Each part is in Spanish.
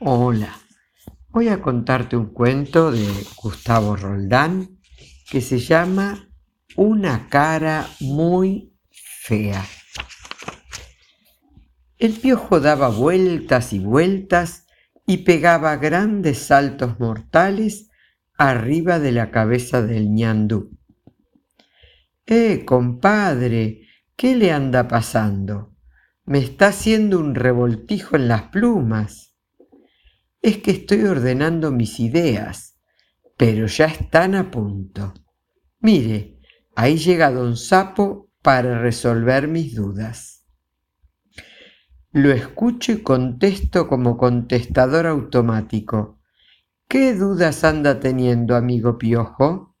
Hola, voy a contarte un cuento de Gustavo Roldán que se llama Una cara muy fea. El piojo daba vueltas y vueltas y pegaba grandes saltos mortales arriba de la cabeza del ñandú. Eh, compadre, ¿qué le anda pasando? Me está haciendo un revoltijo en las plumas es que estoy ordenando mis ideas, pero ya están a punto. Mire, ahí llega don Sapo para resolver mis dudas. Lo escucho y contesto como contestador automático. ¿Qué dudas anda teniendo, amigo Piojo?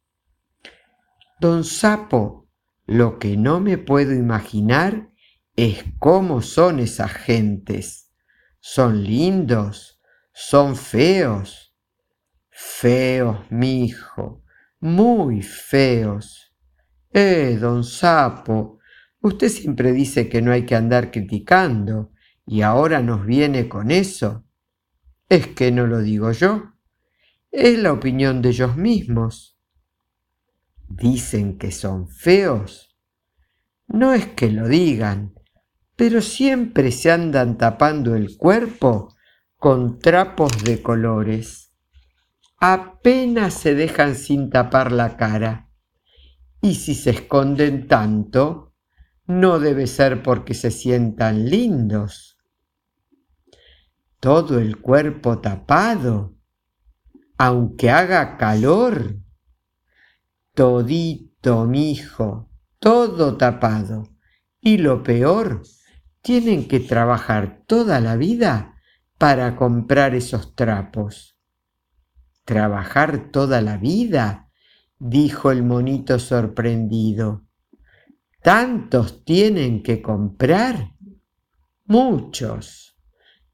Don Sapo, lo que no me puedo imaginar es cómo son esas gentes. ¿Son lindos? Son feos. Feos, mi hijo, muy feos. Eh, don Sapo, usted siempre dice que no hay que andar criticando y ahora nos viene con eso. Es que no lo digo yo, es la opinión de ellos mismos. Dicen que son feos. No es que lo digan, pero siempre se andan tapando el cuerpo con trapos de colores. Apenas se dejan sin tapar la cara. Y si se esconden tanto, no debe ser porque se sientan lindos. Todo el cuerpo tapado, aunque haga calor. Todito, hijo, todo tapado. Y lo peor, tienen que trabajar toda la vida para comprar esos trapos. ¿Trabajar toda la vida? dijo el monito sorprendido. ¿Tantos tienen que comprar? Muchos.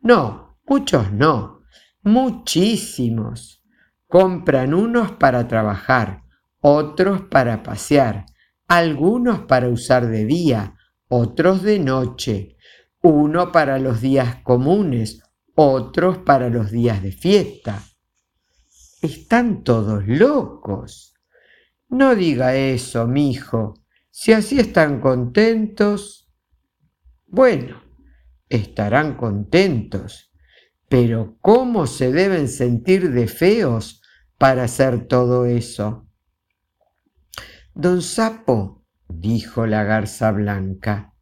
No, muchos no, muchísimos. Compran unos para trabajar, otros para pasear, algunos para usar de día, otros de noche, uno para los días comunes, otros para los días de fiesta. Están todos locos. No diga eso, mi hijo. Si así están contentos, bueno, estarán contentos. Pero ¿cómo se deben sentir de feos para hacer todo eso? Don Sapo, dijo la garza blanca,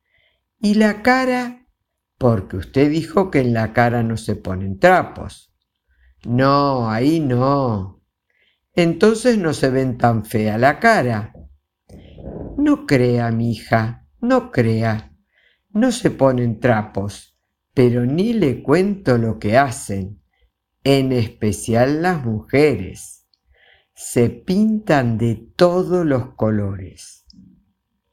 ¿y la cara porque usted dijo que en la cara no se ponen trapos. No, ahí no. Entonces no se ven tan fea la cara. No crea, mi hija, no crea. No se ponen trapos, pero ni le cuento lo que hacen, en especial las mujeres. Se pintan de todos los colores.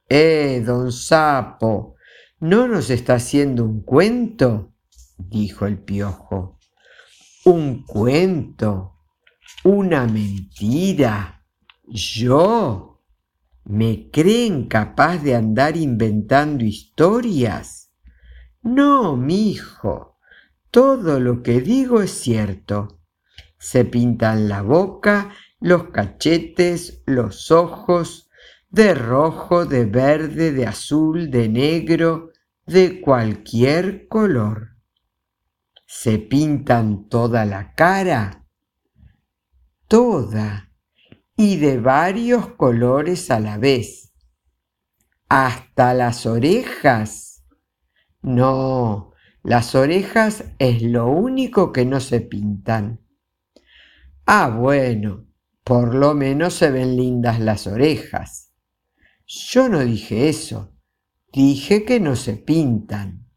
Eh, don Sapo, ¿No nos está haciendo un cuento? dijo el piojo. ¿Un cuento? ¿Una mentira? ¿Yo? ¿Me creen capaz de andar inventando historias? No, mi hijo, todo lo que digo es cierto. Se pintan la boca, los cachetes, los ojos, de rojo, de verde, de azul, de negro, de cualquier color. ¿Se pintan toda la cara? Toda, y de varios colores a la vez. ¿Hasta las orejas? No, las orejas es lo único que no se pintan. Ah, bueno, por lo menos se ven lindas las orejas. Yo no dije eso, dije que no se pintan.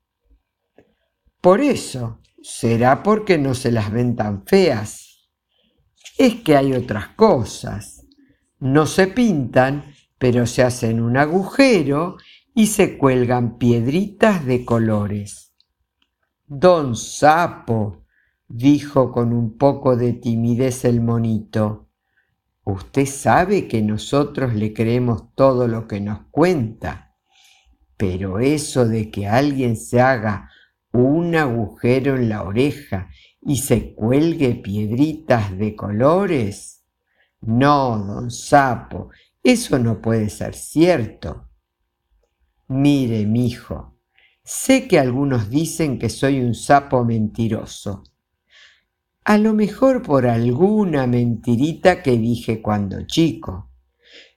Por eso, será porque no se las ven tan feas. Es que hay otras cosas. No se pintan, pero se hacen un agujero y se cuelgan piedritas de colores. Don Sapo, dijo con un poco de timidez el monito, Usted sabe que nosotros le creemos todo lo que nos cuenta, pero eso de que alguien se haga un agujero en la oreja y se cuelgue piedritas de colores? No, don Sapo, eso no puede ser cierto. Mire, mijo, sé que algunos dicen que soy un sapo mentiroso. A lo mejor por alguna mentirita que dije cuando chico,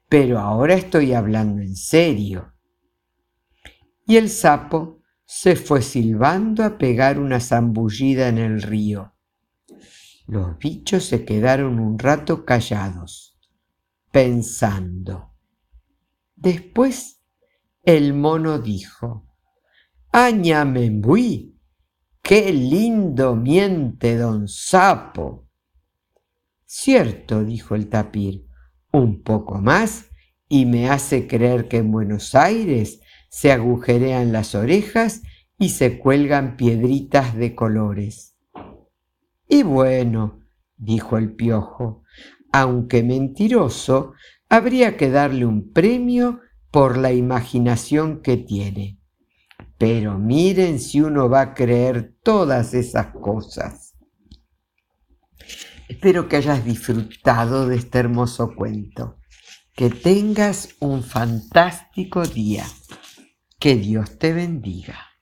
pero ahora estoy hablando en serio. Y el sapo se fue silbando a pegar una zambullida en el río. Los bichos se quedaron un rato callados, pensando. Después el mono dijo, Añamembui, qué lindo miente don Sapo. Cierto, dijo el tapir, un poco más y me hace creer que en Buenos Aires se agujerean las orejas y se cuelgan piedritas de colores. Y bueno, dijo el piojo, aunque mentiroso, habría que darle un premio por la imaginación que tiene. Pero miren si uno va a creer todas esas cosas. Espero que hayas disfrutado de este hermoso cuento. Que tengas un fantástico día. Que Dios te bendiga.